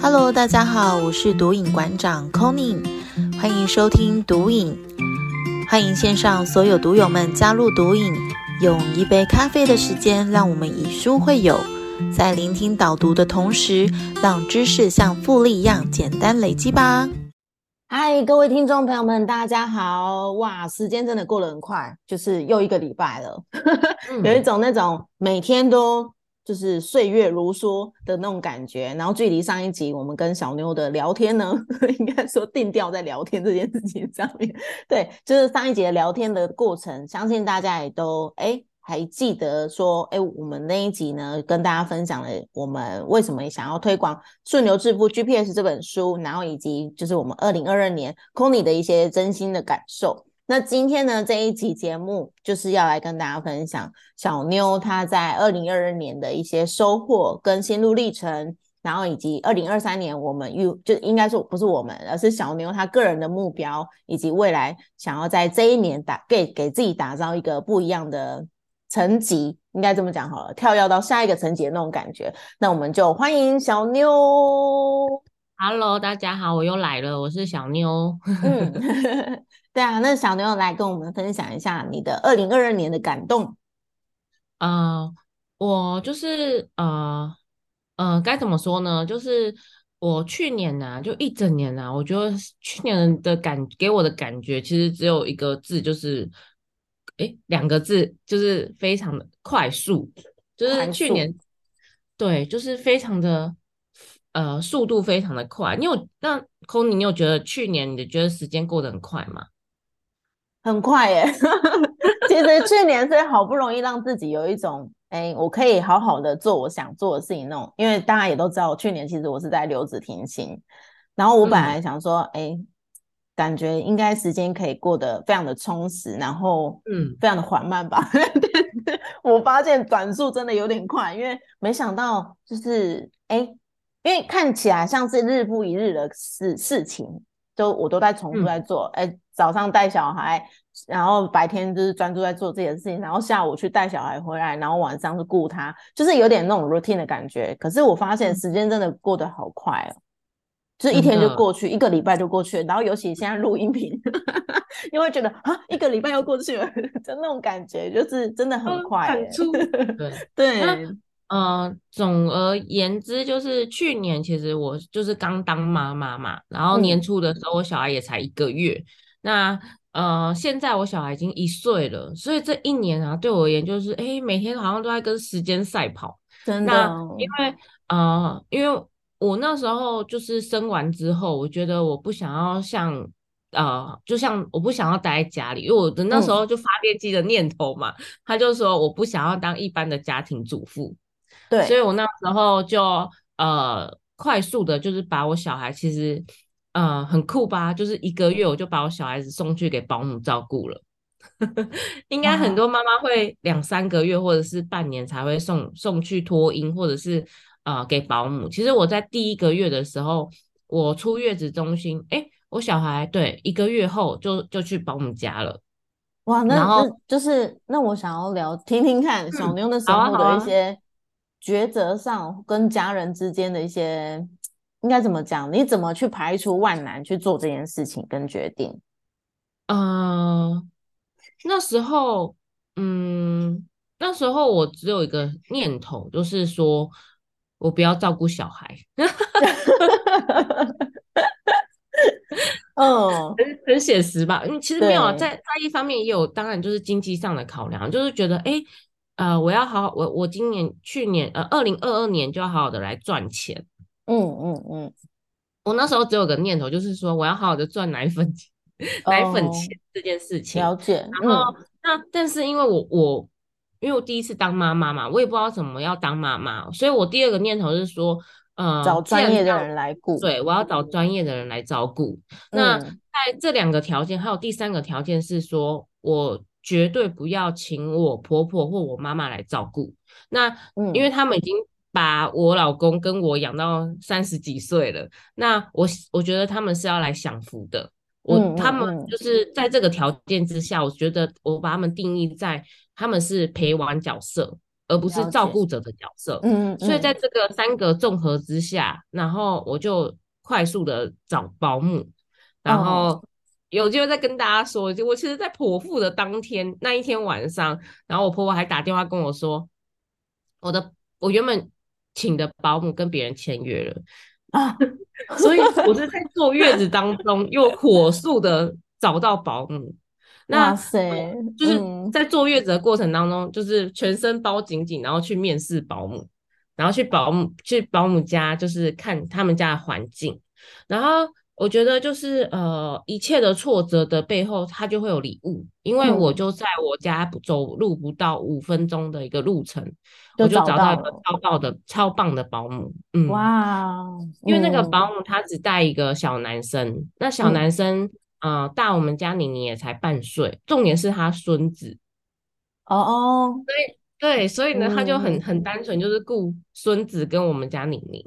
Hello，大家好，我是毒瘾馆长 Conny，欢迎收听毒瘾，欢迎线上所有毒友们加入毒瘾，用一杯咖啡的时间，让我们以书会友，在聆听导读的同时，让知识像复利一样简单累积吧。嗨，各位听众朋友们，大家好！哇，时间真的过得很快，就是又一个礼拜了，有一种那种每天都。就是岁月如梭的那种感觉，然后距离上一集我们跟小妞的聊天呢，应该说定调在聊天这件事情上面。对，就是上一节聊天的过程，相信大家也都哎还记得说，哎，我们那一集呢跟大家分享了我们为什么想要推广《顺流致富 GPS》这本书，然后以及就是我们二零二二年 Conny 的一些真心的感受。那今天呢，这一集节目就是要来跟大家分享小妞她在二零二二年的一些收获跟心路历程，然后以及二零二三年我们又就应该说不是我们，而是小妞她个人的目标，以及未来想要在这一年打给给自己打造一个不一样的层级，应该这么讲好了，跳跃到下一个层级的那种感觉。那我们就欢迎小妞。Hello，大家好，我又来了，我是小妞。嗯。对啊，那小牛来跟我们分享一下你的二零二二年的感动。呃，我就是呃呃，该怎么说呢？就是我去年呢，就一整年啊，我觉得去年的感给我的感觉，其实只有一个字，就是哎，两个字，就是非常的快速，就是去年对，就是非常的呃，速度非常的快。你有那 y 你有觉得去年你觉得时间过得很快吗？很快耶，其实去年是好不容易让自己有一种，哎，我可以好好的做我想做的事情那种。因为大家也都知道，去年其实我是在留职停薪，然后我本来想说，哎，感觉应该时间可以过得非常的充实，然后嗯，非常的缓慢吧。我发现转速真的有点快，因为没想到就是哎，因为看起来像是日复一日的事事情，都我都在重复在做，哎。早上带小孩，然后白天就是专注在做这件事情，然后下午去带小孩回来，然后晚上是顾他，就是有点那种 routine 的感觉。可是我发现时间真的过得好快哦，就是一天就过去，一个礼拜就过去了。然后尤其现在录音频，你会觉得啊，一个礼拜又过去了，就那种感觉，就是真的很快。对 对，呃，总而言之，就是去年其实我就是刚当妈妈嘛，然后年初的时候我小孩也才一个月。那呃，现在我小孩已经一岁了，所以这一年啊，对我而言就是，哎，每天好像都在跟时间赛跑。真的，因为呃，因为我那时候就是生完之后，我觉得我不想要像呃，就像我不想要待在家里，因为我的那时候就发电机的念头嘛，他就说我不想要当一般的家庭主妇。对，所以我那时候就呃，快速的，就是把我小孩其实。呃，很酷吧？就是一个月我就把我小孩子送去给保姆照顾了。应该很多妈妈会两三个月或者是半年才会送送去托婴，或者是呃给保姆。其实我在第一个月的时候，我出月子中心，哎，我小孩对一个月后就就去保姆家了。哇，那那就是那我想要聊听听看小妞的时候的一些抉择上跟家人之间的一些。应该怎么讲？你怎么去排除万难去做这件事情跟决定？嗯，那时候，嗯，那时候我只有一个念头，就是说我不要照顾小孩。嗯，很很写实吧？嗯，其实没有，在在一方面也有，当然就是经济上的考量，就是觉得，哎，呃，我要好好，我我今年、去年，呃，二零二二年就要好好的来赚钱。嗯嗯嗯，我那时候只有个念头，就是说我要好好的赚奶粉钱，奶粉钱这件事情。了解。然后那但是因为我我因为我第一次当妈妈嘛，我也不知道怎么要当妈妈，所以我第二个念头是说，呃，找专业的人来顾。对，我要找专业的人来照顾。那在这两个条件，还有第三个条件是说，我绝对不要请我婆婆或我妈妈来照顾。那因为他们已经。把我老公跟我养到三十几岁了，那我我觉得他们是要来享福的。我他们就是在这个条件之下，我觉得我把他们定义在他们是陪玩角色，而不是照顾者的角色。嗯，所以在嗯这个三个综合之下，然后我就快速的找保姆，然后哦有机会再跟大家说，就我其实，在剖腹的当天那一天晚上，然后我婆婆还打电话跟我说，我的我原本请的保姆跟别人签约了，啊，所以我是 在坐月子当中又火速的找到保姆。那哇塞，就是嗯。在坐月子的过程当中，就是全身包紧紧，然后去面试保姆，然后去保姆去保姆家，就是看他们家的环境。然后我觉得就是呃，一切的挫折的背后，它就会有礼物，因为我嗯。就在我家不走路不到五分钟的一个路程，就我就找找到一个超棒的超棒的保姆，嗯，哇，因为那个嗯。保姆他只带一个小男生，那小嗯。男生呃大我们家妮妮也才半岁，重点是他孙子，哦哦，对，所以呢他就很嗯。很单纯，就是顾孙子跟我们家妮妮，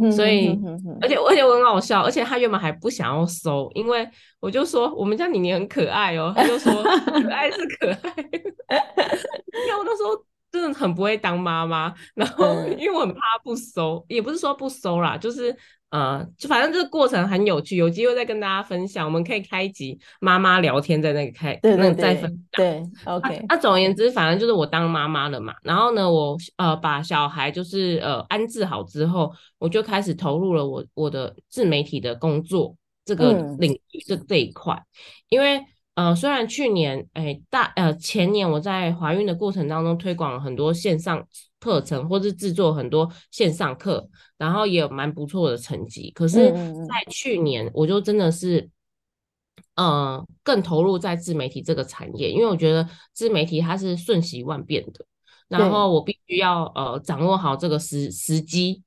嗯。所以而且而且我很好笑，而且他原本还不想要收，因为我就说我们家妮妮很可爱哦，他就说 可爱是可爱，因为我那时候真的很不会当妈妈，然后嗯。因为我很怕不收，也不是说不收啦，就是呃，就反正这个过程很有趣，有机会再跟大家分享，我们可以开一集妈妈聊天在那个开对对那个再分对享。对，OK，那、总而言之，反正就是我当妈妈了嘛。然后呢，我呃把小孩就是呃安置好之后，我就开始投入了我我的自媒体的工作这个嗯领域这这一块。因为呃虽然去年哎大呃前年我在怀孕的过程当中推广了很多线上课程，或是制作很多线上课，然后也有蛮不错的成绩。可是，在去年我就真的是。呃，更投入在自媒体这个产业，因为我觉得自媒体它是瞬息万变的，然对后我必须要呃掌握好这个时时机，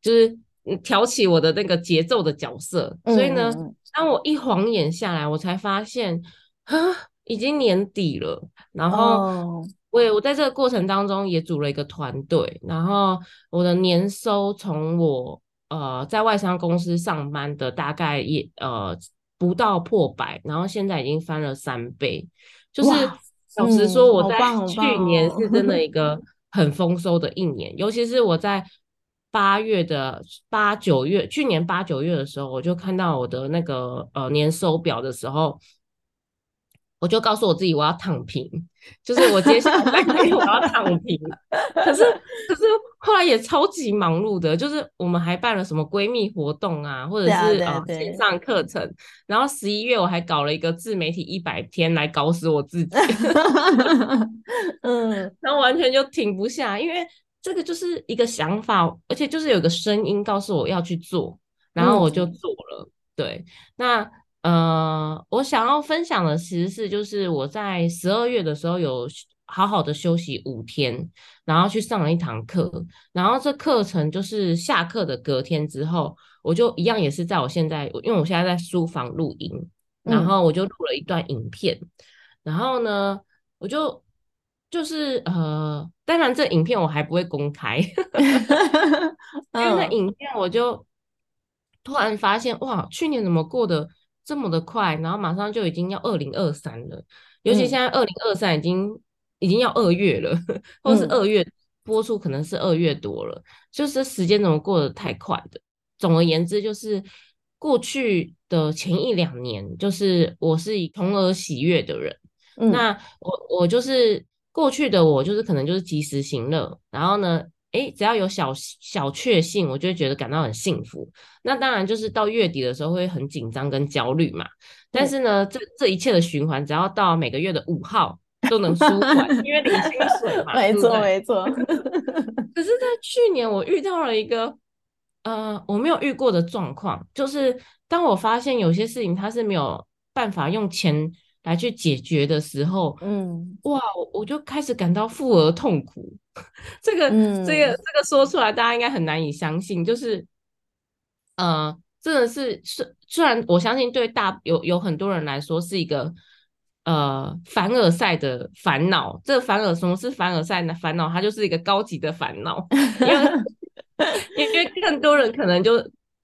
就是嗯挑起我的那个节奏的角色。所以呢，当我一晃眼下来，我才发现啊，已经年底了。然后哦，我也我在这个过程当中也组了一个团队，然后我的年收从我呃在外商公司上班的大概也呃不到破百，然后现在已经翻了三倍。就是老实嗯说，我在去年是真的一 个很丰收的一年，尤其是我在八月的八九月，去年八九月的时候，我就看到我的那个呃年收表的时候，我就告诉我自己我要躺平，就是我接下来三个月我要躺平。可是可是后来也超级忙碌的，就是我们还办了什么闺蜜活动啊，或者是线上课程，然后十一月我还搞了一个自媒体一百天来搞死我自己。嗯然后完全就停不下，因为这个就是一个想法，而且就是有个声音告诉我要去做，然后我就嗯做了。对，那呃，我想要分享的其实是就是我在十二月的时候有好好的休息五天，然后去上了一堂课，然后这课程就是下课的隔天之后，我就一样也是在我现在，因为我现在在书房录音，然嗯。后我就录了一段影片，然后呢，我就就是呃，当然这影片我还不会公开，因为那嗯。影片我就突然发现，哇，去年怎么过得这么的快，然后马上就已经要二零二三了，尤其嗯现在二零二三已经已经要二月了，或者是嗯二月播出可能是二月多了，就是时间怎么过得太快的。总而言之，就是过去的前一两年，就是我是以童而喜悦的人。嗯那我我就是过去的我，就是可能就是及时行乐，然后呢，诶，只要有小小确幸，我就会觉得感到很幸福。那当然就是到月底的时候会很紧张跟焦虑嘛。但是呢，这这一切的循环，只要到每个月的五号都能舒缓，因为领薪水嘛，没错？没错，可是，在去年我遇到了一个呃我没有遇过的状况，就是当我发现有些事情它是没有办法用钱来去解决的时候，嗯哇，我我就开始感到负而痛苦。这个、这个、嗯这个说出来，大家应该很难以相信。就是，呃，真的是虽，虽然我相信对大有有很多人来说是一个呃凡尔赛的烦恼。这个凡尔什么是凡尔赛的烦恼？它就是一个高级的烦恼，因为 因为更多人可能就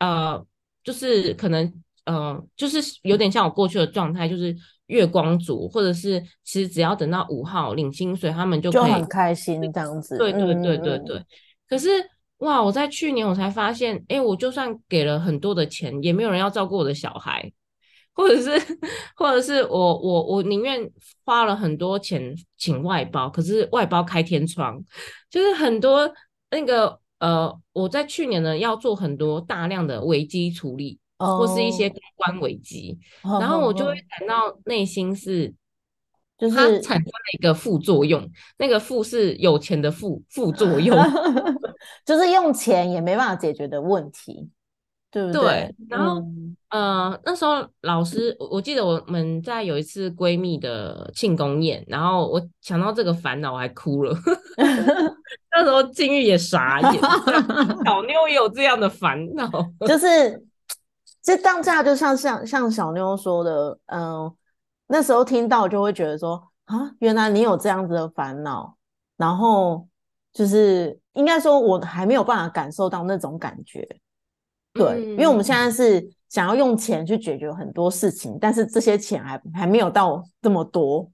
呃就是可能呃就是有点像我过去的状态，就是月光族，或者是其实只要等到五号领薪水，他们就可以就很开心这样子。对对嗯对对嗯对。可是哇，我在去年我才发现，哎，我就算给了很多的钱，也没有人要照顾我的小孩，或者是或者是我我我宁愿花了很多钱请外包，可是外包开天窗，就是很多那个呃，我在去年呢要做很多大量的危机处理，或是一些公关危机，哦然后我就会感到内心是。就是它产生了一个副作用，那个副是有钱的副副作用。就是用钱也没办法解决的问题，对不对然后嗯呃，那时候老师，我我记得我们在有一次闺蜜的庆功宴，然后我想到这个烦恼，我还哭了。那时候金玉也傻眼，小妞也有这样的烦恼。就是这当下就像像像小妞说的，嗯、那时候听到就会觉得说啊，原来你有这样子的烦恼，然后就是应该说我还没有办法感受到那种感觉，对，因为我们现在是想要用钱去解决很多事情，但是这些钱还还没有到这么多，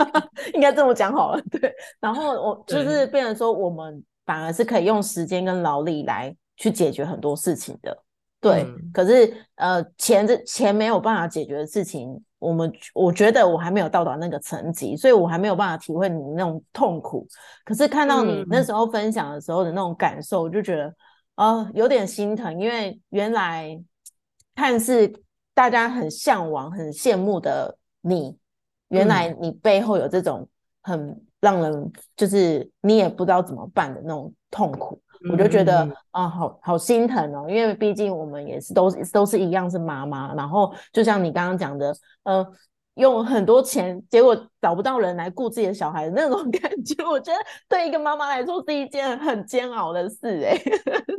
应该这么讲好了。对，然后我就是变成说，我们反而是可以用时间跟劳力来去解决很多事情的。对，嗯可是呃，钱这钱没有办法解决的事情，我们我觉得我还没有到达那个层级，所以我还没有办法体会你那种痛苦。可是看到你那嗯时候分享的时候的那种感受，我就觉得哦，有点心疼，因为原来看似大家很向往、很羡慕的你，原来嗯你背后有这种很让人就是你也不知道怎么办的那种痛苦。我就觉得啊，好好心疼哦，因为毕竟我们也是都是都是一样是妈妈，然后就像你刚刚讲的，呃，用很多钱，结果找不到人来顾自己的小孩的那种 感觉，我觉得对一个妈妈来说是一件很煎熬的事哎、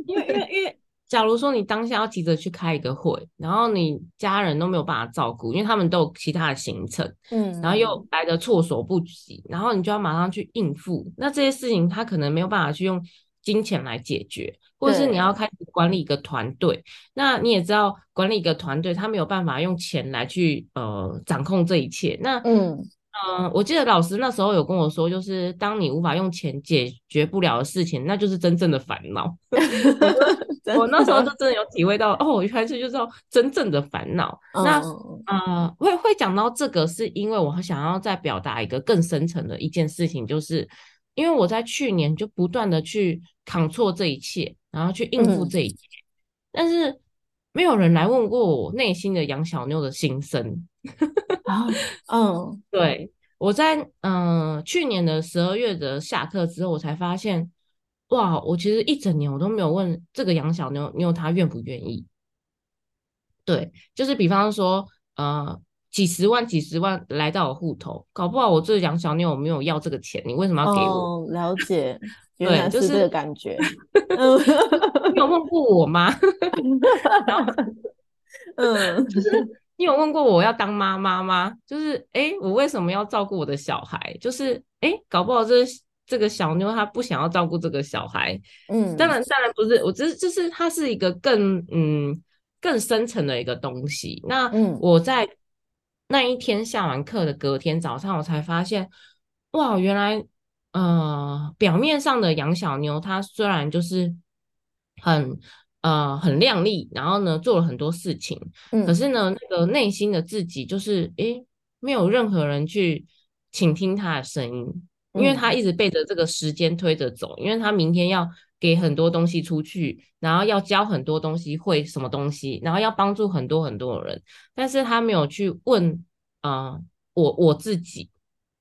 因为因为因为，假如说你当下要急着去开一个会，然后你家人都没有办法照顾，因为他们都有其他的行程，嗯，然后又来的措手不及，然后你就要马上去应付。那这些事情他可能没有办法去用金钱来解决，或者是你要开始管理一个团队。那你也知道，管理一个团队，他没有办法用钱来去呃掌控这一切。那嗯嗯，我记得老师那时候有跟我说，就是当你无法用钱解决不了的事情，那就是真正的烦恼。我那 时候就真的有体会到，哦，原来这就是真正的烦恼。那嗯呃，会会讲到这个，是因为我想要再表达一个更深层的一件事情，就是因为我在去年就不断的去扛错这一切，然后去应付嗯这一切，但是没有人来问过我内心的杨小妞的心声。啊 嗯对，我在嗯、呃去年的十二月的下课之后，我才发现，哇，我其实一整年我都没有问这个杨小妞妞她愿不愿意。对，就是比方说，呃，几十万、几十万来到我户头，搞不好我这杨小妞我没有要这个钱，你为什么要给我？哦，了解，原对就是来这个感觉，嗯你有问过我吗？嗯，就是你有问过我要当妈妈吗？就是，诶，我为什么要照顾我的小孩？就是，诶，搞不好这这个小妞她不想要照顾这个小孩，嗯，当然，当然不是，我只是就是它是一个更嗯更深层的一个东西。那嗯我在那一天下完课的隔天早上，我才发现，哇，原来呃表面上的杨小妞，她虽然就是很呃很靓丽，然后呢做了很多事情，可嗯是呢那个内心的自己就是诶没有任何人去倾听她的声音。因为嗯他一直背着这个时间推着走，因为他明天要给很多东西出去，然后要教很多东西，会什么东西，然后要帮助很多很多的人，但是他没有去问，呃，我我自己，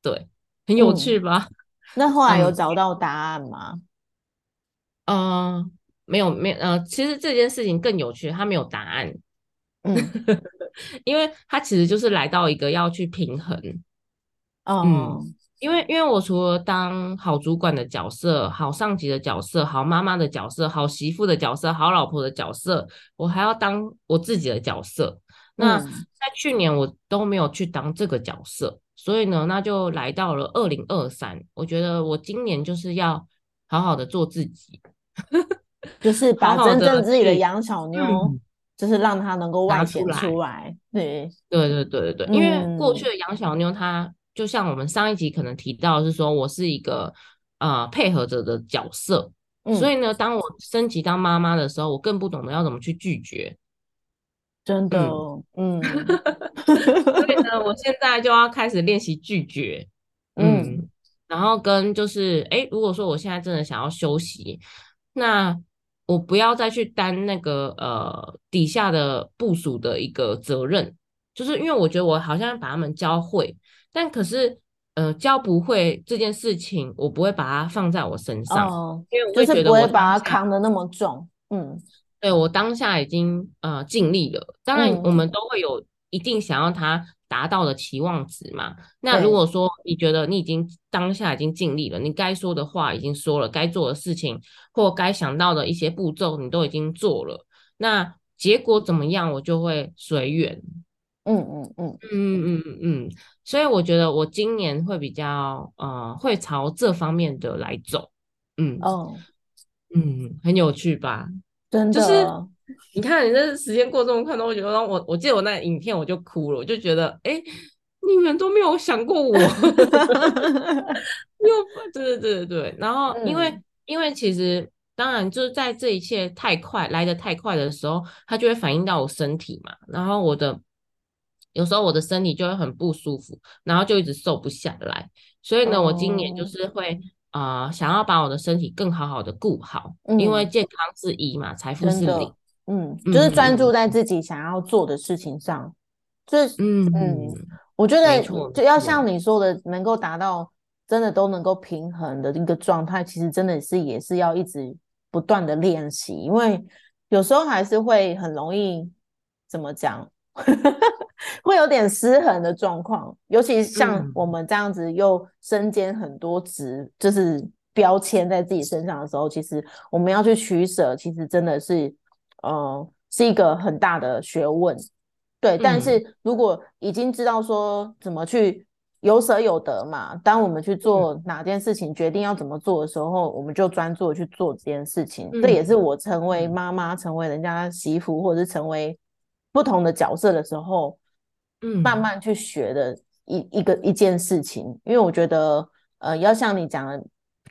对，很有嗯趣吧？那后来有嗯。找到答案吗？呃，没有没有，呃，其实这件事情更有趣，他没有答案，嗯。因为他其实就是来到一个要去平衡，哦因为因为我除了当好主管的角色、好上级的角色、好妈妈的角色、好媳妇的角色、好老婆的角色，我还要当我自己的角色。那嗯在去年我都没有去当这个角色，所以呢，那就来到了二零二三。我觉得我今年就是要好好的做自己，就是把真正自己的去杨小妞嗯就是让她能够拿外显出来。对，对对对对对，因为过嗯去的杨小妞她就像我们上一集可能提到是说我是一个呃配合者的角色，所嗯，以呢，当我升级当妈妈的时候，我更不懂得要怎么去拒绝。真的，嗯 所以呢，我现在就要开始练习拒绝，嗯。嗯，然后跟就是，哎，如果说我现在真的想要休息，那我不要再去担那个呃底下的部署的一个责任，就是因为我觉得我好像把他们教会，但可是呃教不会这件事情，我不会把它放在我身上，哦，因为我就是会觉得我不会把它扛得那么重。嗯对我当下已经呃尽力了，当然我嗯们都会有一定想要他达到的期望值嘛。那如果说你觉得你已经当下已经尽力了，你该说的话已经说了，该做的事情或该想到的一些步骤你都已经做了，那结果怎么样我就会随缘。嗯嗯嗯，嗯嗯嗯嗯，所以我觉得我今年会比较呃会朝这方面的来走。嗯哦，嗯，很有趣吧？真的就是，你看，你这时间过这么快，都我觉得我我记得我那影片我就哭了，我就觉得，哎，你们都没有想过我，又对对对对对，然后因为、嗯。因为其实当然就是在这一切太快来的太快的时候，它就会反映到我身体嘛，然后我的有时候我的身体就会很不舒服，然后就一直瘦不下来，所以呢，我今年就哦。是会。啊、想要把我的身体更好好的顾好，因为嗯。健康是一嘛，财富是零。嗯，就是专嗯注。在自己想要做的事情上，就是嗯嗯，我觉得就要像。你说的，能够达到真的都能够平衡的一个状态，其实真的是也是要一直不断的练习，因为有时候还是会很容易怎么讲，会有点失衡的状况，尤其像嗯。我们这样子又身兼很多职，就是标签在自己身上的时候，其实我们要去取舍，其实真的是，呃，是一个很大的学问。对，但嗯。是如果已经知道说怎么去有舍有得嘛，当我们去做哪件事情，决定要怎么做的时候，我们就专注去做这件事情。这也是嗯我成为嗯。妈妈、成为人家媳妇，或者是成为不同的角色的时候，嗯慢慢去学的一一个一件事情。因为我觉得，呃，要像你讲的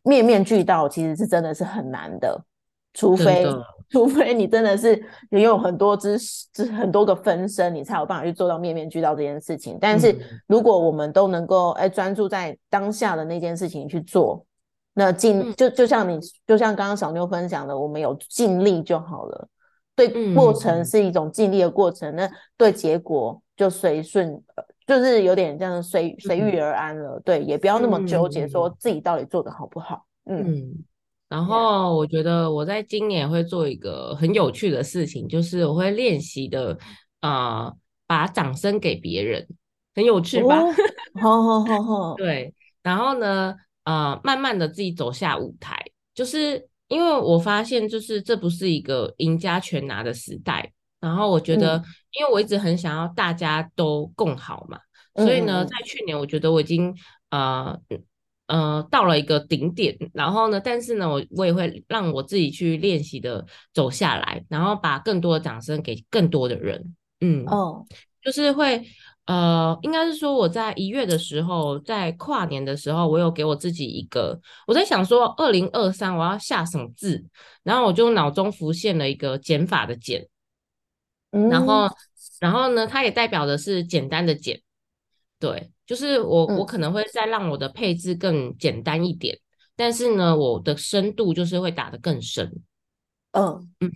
面面俱到，其实是真的是很难的，除非除非你真的是拥有很多知识、知很多个分身，你才有办法去做到面面俱到这件事情。但是嗯如果我们都能够哎专注在当下的那件事情去做，那尽嗯就就像你就像刚刚小妞分享的，我们有尽力就好了。对嗯过程嗯是一种尽力的过程，那对结果就随顺，呃就是有点这样随随遇而安了。对，也不要那么纠结嗯说自己到底做的好不好。嗯嗯，然后我觉得我在今年会做一个很有趣的事情，就是我会练习的，呃，把掌声给别人，很有趣吧？哦，好好好好，对，然后呢，呃，慢慢的自己走下舞台，就是因为我发现，就是这不是一个赢家全拿的时代。然后我觉得，嗯。因为我一直很想要大家都共好嘛，嗯所以呢，在去年我觉得我已经呃呃到了一个顶点，然后呢，但是呢，我我也会让我自己去练习的走下来，然后把更多的掌声给更多的人，嗯，哦，就是会呃，应该是说我在一月的时候，在跨年的时候，我有给我自己一个，我在想说二零二三我要下什么字，然后我就脑中浮现了一个减法的减，嗯，然后然后呢，它也代表的是简单的减，对，就是我我嗯可能会再让我的配置更简单一点，但是呢，我的深度就是会打得更深。嗯。嗯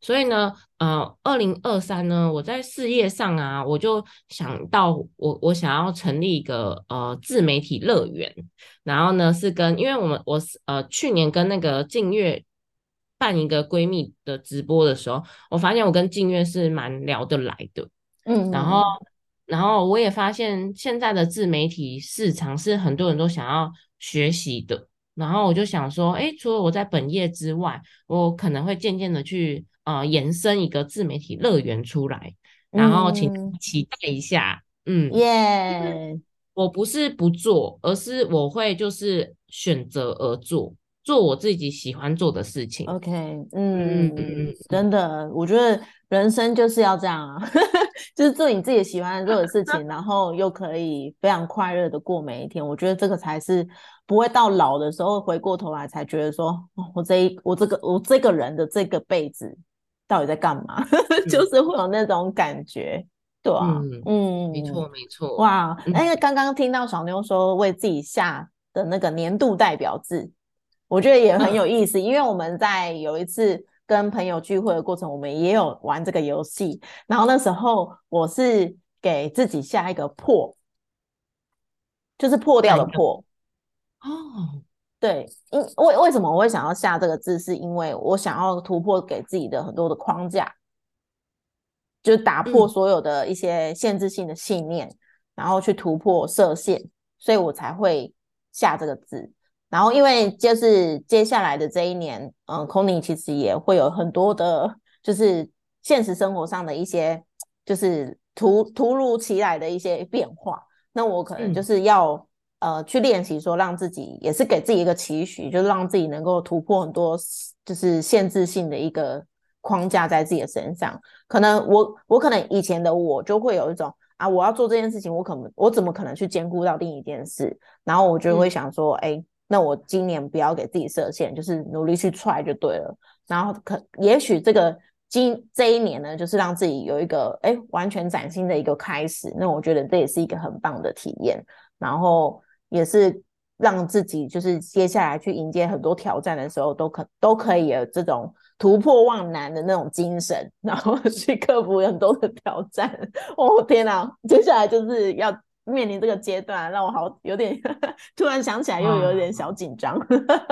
所以呢，呃，二零二三呢，我在事业上啊，我就想到我我想要成立一个呃自媒体乐园，然后呢是跟因为我们我是呃去年跟那个静月办一个闺蜜的直播的时候，我发现我跟静月是蛮聊得来的，嗯，然后然后我也发现现在的自媒体市场是很多人都想要学习的。然后我就想说，哎，除了我在本业之外，我可能会渐渐的去呃延伸一个自媒体乐园出来，然后请嗯期待一下。嗯，耶，我不是不做，而是我会就是选择而做，做我自己喜欢做的事情。OK，嗯嗯嗯嗯，真的，我觉得人生就是要这样啊，就是做你自己喜欢做的事情，然后又可以非常快乐的过每一天。我觉得这个才是不会到老的时候回过头来才觉得说，我这一我这个我这个人的这个辈子到底在干嘛？就是会有那种感觉，对啊，嗯，没错没错。哇，哎，刚刚听到小妞说为自己下的那个年度代表字，我觉得也很有意思，因为我们在有一次。跟朋友聚会的过程，我们也有玩这个游戏。然后那时候我是给自己下一个破，就是破掉的破。哦，对，因为为什么我会想要下这个字，是因为我想要突破给自己的很多的框架，就打破所有的一些限制性的信念，然后去突破设限，所以我才会下这个字。然后，因为就是接下来的这一年，嗯 c o n y 其实也会有很多的，就是现实生活上的一些，就是突突如其来的一些变化。那我可能就是要呃去练习，说让自己也是给自己一个期许，就是让自己能够突破很多就是限制性的一个框架在自己的身上。可能我我可能以前的我就会有一种啊，我要做这件事情，我可能我怎么可能去兼顾到另一件事？然后我就会想说，哎。那我今年不要给自己设限，就是努力去踹就对了。然后可也许这个今这一年呢，就是让自己有一个哎完全崭新的一个开始。那我觉得这也是一个很棒的体验。然后也是让自己就是接下来去迎接很多挑战的时候，都可都可以有这种突破万难的那种精神，然后 去克服很多的挑战。哦天哪，接下来就是要。面临这个阶段，让我好有点突然想起来，又有点小紧张。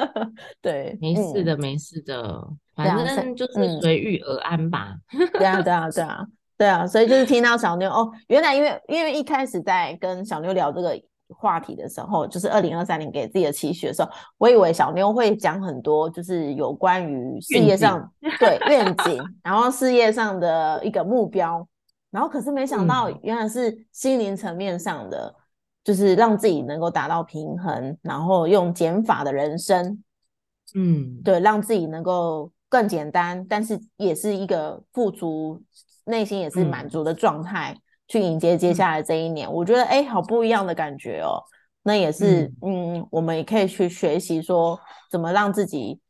对，没事的，没事的，反正就是随遇而安吧。对啊，对啊，对啊，对啊。所以就是听到小妞哦，原来因为因为一开始在跟小妞聊这个话题的时候，就是二零二三年给自己的期许的时候，我以为小妞会讲很多，就是有关于事业上对愿景，然后事业上的一个目标。然后可是没想到，原来是心灵层面上的，就是让自己能够达到平衡，然后用减法的人生，嗯，对，让自己能够更简单，但是也是一个富足，内心也是满足的状态，去迎接接下来这一年。我觉得，哎，好不一样的感觉哦。那也是，嗯，我们也可以去学习说，怎么让自己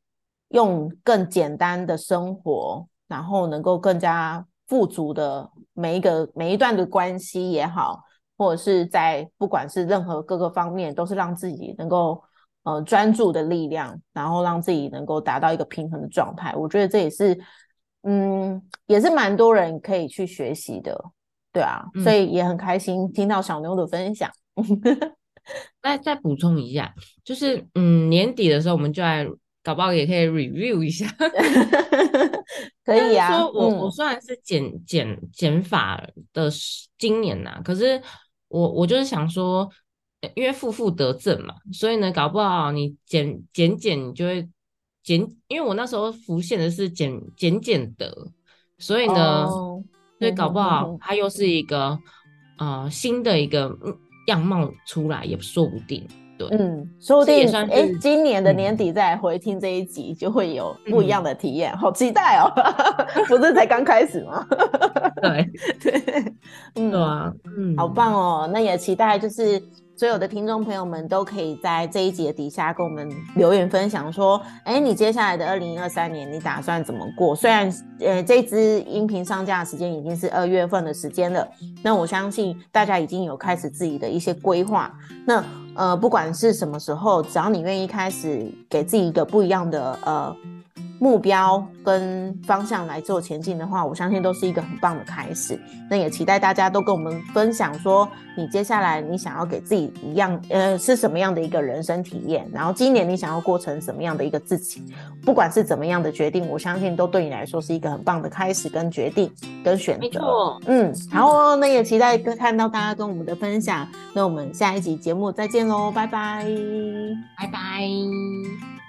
用更简单的生活，然后能够更加。富足的每一个每一段的关系也好，或者是在不管是任何各个方面，都是让自己能够呃专注的力量，然后让自己能够达到一个平衡的状态。我觉得这也是嗯，也是蛮多人可以去学习的，对啊，所以也很开心听到小妞的分享。再再补充一下，就是嗯，年底的时候我们就来。搞不好也可以 review 一下，可以啊。说我我虽然是减减减法的今年呐，可是我我就是想说，因为负负得正嘛，所以呢，搞不好你减减减，你就会减。因为我那时候浮现的是减减减得，所以呢，所以搞不好它又是一个呃新的一个样貌出来，也说不定。嗯，说不定哎，今年的年底再回听这一集，就会有不一样的体验，好期待哦！不是才刚开始吗？对对，嗯，对啊，嗯，好棒哦！那也期待就是所有的听众朋友们都可以在这一集的底下跟我们留言分享，说，哎，你接下来的二零二三年你打算怎么过？虽然呃，这支音频上架的时间已经是二月份的时间了，那我相信大家已经有开始自己的一些规划，那。呃，不管是什么时候，只要你愿意开始给自己一个不一样的呃。目标跟方向来做前进的话，我相信都是一个很棒的开始。那也期待大家都跟我们分享说，你接下来你想要给自己一样，呃，是什么样的一个人生体验？然后今年你想要过成什么样的一个自己？不管是怎么样的决定，我相信都对你来说是一个很棒的开始跟决定跟选择。没错，嗯，好哦，那也期待看到大家跟我们的分享。那我们下一集节目再见喽，拜拜，拜拜。